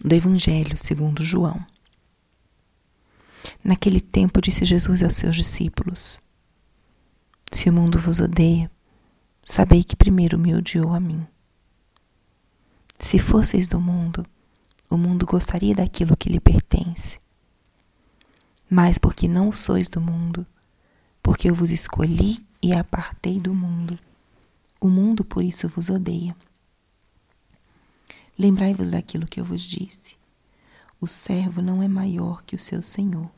do Evangelho segundo João. Naquele tempo disse Jesus aos seus discípulos: Se o mundo vos odeia, sabei que primeiro me odiou a mim. Se fosseis do mundo, o mundo gostaria daquilo que lhe pertence. Mas porque não sois do mundo, porque eu vos escolhi e apartei do mundo, o mundo por isso vos odeia. Lembrai-vos daquilo que eu vos disse. O servo não é maior que o seu senhor.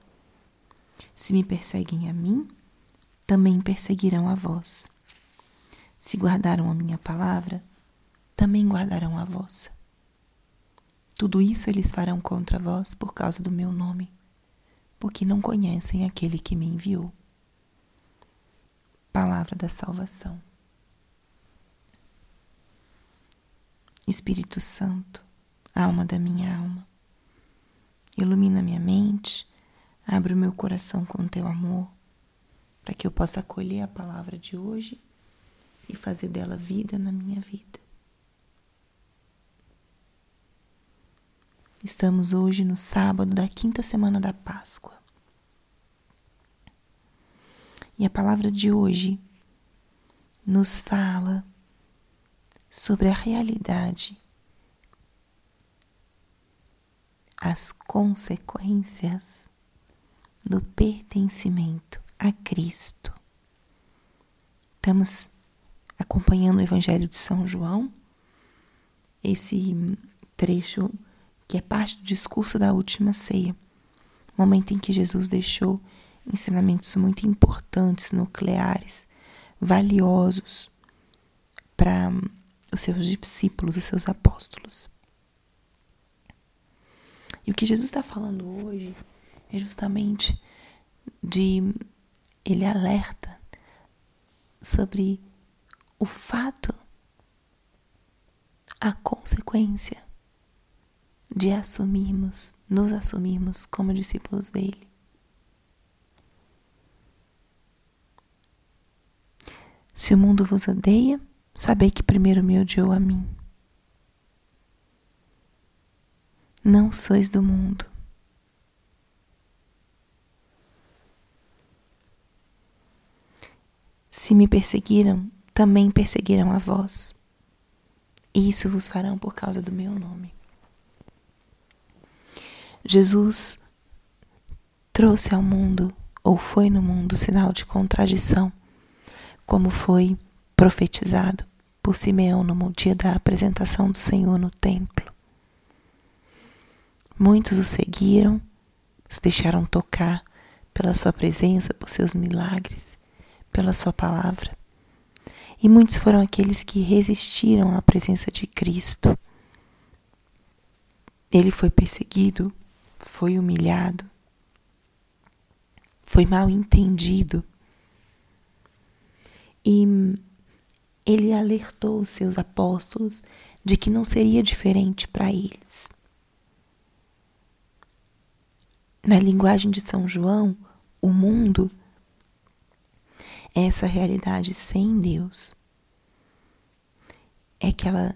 Se me perseguem a mim, também perseguirão a vós. Se guardaram a minha palavra, também guardarão a vossa. Tudo isso eles farão contra vós por causa do meu nome, porque não conhecem aquele que me enviou. Palavra da salvação. Espírito Santo, alma da minha alma, ilumina minha mente, abre o meu coração com teu amor, para que eu possa acolher a palavra de hoje e fazer dela vida na minha vida. Estamos hoje no sábado da quinta semana da Páscoa. E a palavra de hoje nos fala sobre a realidade, as consequências do pertencimento a Cristo. Estamos acompanhando o Evangelho de São João, esse trecho que é parte do discurso da última ceia, momento em que Jesus deixou ensinamentos muito importantes, nucleares, valiosos para os seus discípulos, os seus apóstolos. E o que Jesus está falando hoje é justamente de ele alerta sobre o fato, a consequência de assumirmos, nos assumirmos como discípulos dele. Se o mundo vos odeia, sabei que primeiro me odiou a mim. Não sois do mundo. Se me perseguiram, também perseguirão a vós. E isso vos farão por causa do meu nome. Jesus trouxe ao mundo, ou foi no mundo, sinal de contradição, como foi profetizado por Simeão no dia da apresentação do Senhor no templo. Muitos o seguiram, se deixaram tocar pela sua presença, por seus milagres, pela sua palavra. E muitos foram aqueles que resistiram à presença de Cristo. Ele foi perseguido foi humilhado, foi mal entendido. E ele alertou os seus apóstolos de que não seria diferente para eles. Na linguagem de São João, o mundo é essa realidade sem Deus. É aquela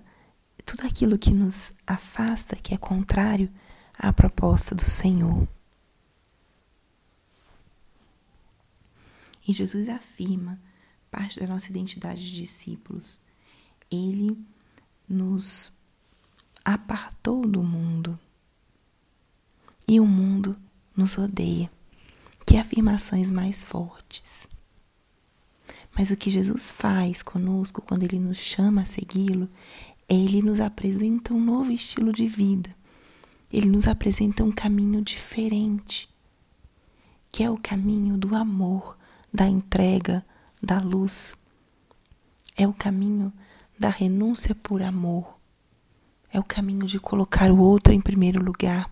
tudo aquilo que nos afasta, que é contrário à proposta do Senhor. E Jesus afirma parte da nossa identidade de discípulos. Ele nos apartou do mundo e o mundo nos odeia. Que afirmações mais fortes. Mas o que Jesus faz conosco quando ele nos chama a segui-lo, é ele nos apresenta um novo estilo de vida ele nos apresenta um caminho diferente, que é o caminho do amor, da entrega, da luz. É o caminho da renúncia por amor. É o caminho de colocar o outro em primeiro lugar.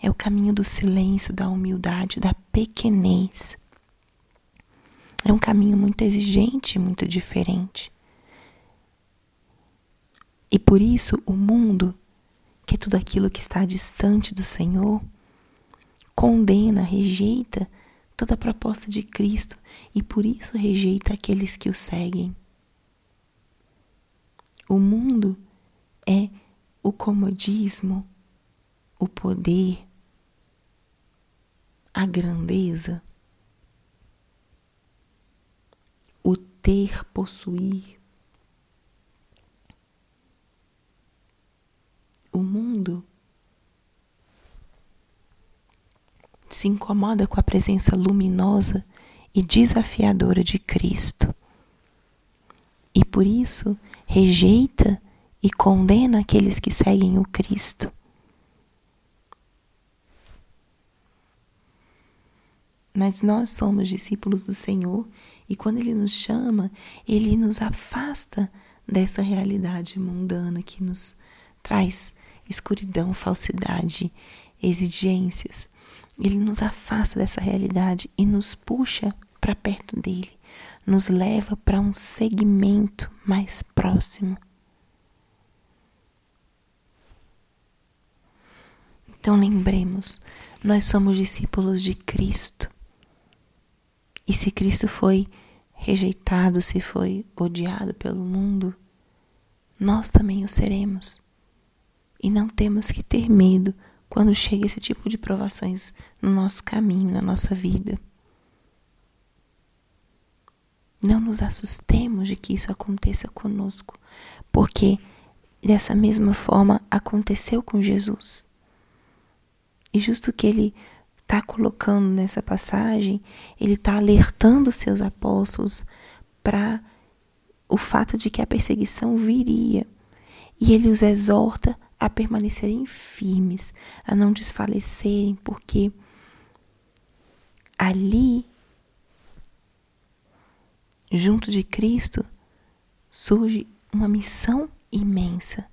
É o caminho do silêncio, da humildade, da pequenez. É um caminho muito exigente, muito diferente. E por isso o mundo que é tudo aquilo que está distante do Senhor, condena, rejeita toda a proposta de Cristo e por isso rejeita aqueles que o seguem. O mundo é o comodismo, o poder, a grandeza, o ter, possuir. O mundo se incomoda com a presença luminosa e desafiadora de Cristo. E por isso rejeita e condena aqueles que seguem o Cristo. Mas nós somos discípulos do Senhor e quando Ele nos chama, Ele nos afasta dessa realidade mundana que nos traz escuridão, falsidade, exigências. Ele nos afasta dessa realidade e nos puxa para perto dele, nos leva para um segmento mais próximo. Então lembremos, nós somos discípulos de Cristo. E se Cristo foi rejeitado, se foi odiado pelo mundo, nós também o seremos. E não temos que ter medo quando chega esse tipo de provações no nosso caminho, na nossa vida. Não nos assustemos de que isso aconteça conosco, porque dessa mesma forma aconteceu com Jesus. E justo que ele está colocando nessa passagem, ele está alertando seus apóstolos para o fato de que a perseguição viria. E ele os exorta a permanecerem firmes, a não desfalecerem, porque ali, junto de Cristo, surge uma missão imensa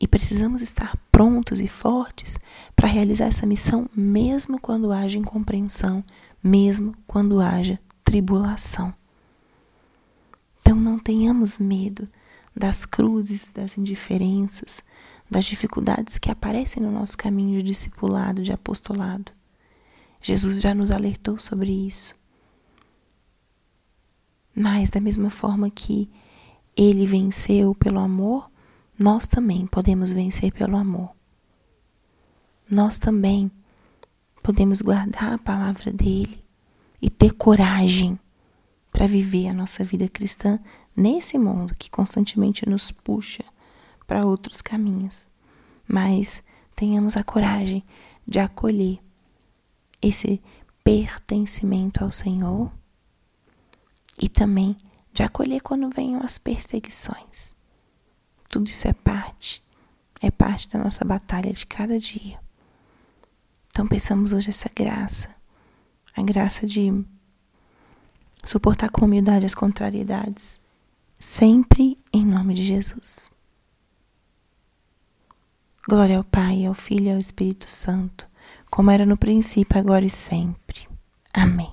e precisamos estar prontos e fortes para realizar essa missão, mesmo quando haja incompreensão, mesmo quando haja tribulação. Então não tenhamos medo das cruzes, das indiferenças, das dificuldades que aparecem no nosso caminho de discipulado, de apostolado. Jesus já nos alertou sobre isso. Mas, da mesma forma que ele venceu pelo amor, nós também podemos vencer pelo amor. Nós também podemos guardar a palavra dele e ter coragem para viver a nossa vida cristã nesse mundo que constantemente nos puxa para outros caminhos. Mas tenhamos a coragem de acolher esse pertencimento ao Senhor e também de acolher quando venham as perseguições. Tudo isso é parte, é parte da nossa batalha de cada dia. Então pensamos hoje essa graça, a graça de suportar com humildade as contrariedades, sempre em nome de Jesus. Glória ao Pai, ao Filho e ao Espírito Santo, como era no princípio, agora e sempre. Amém.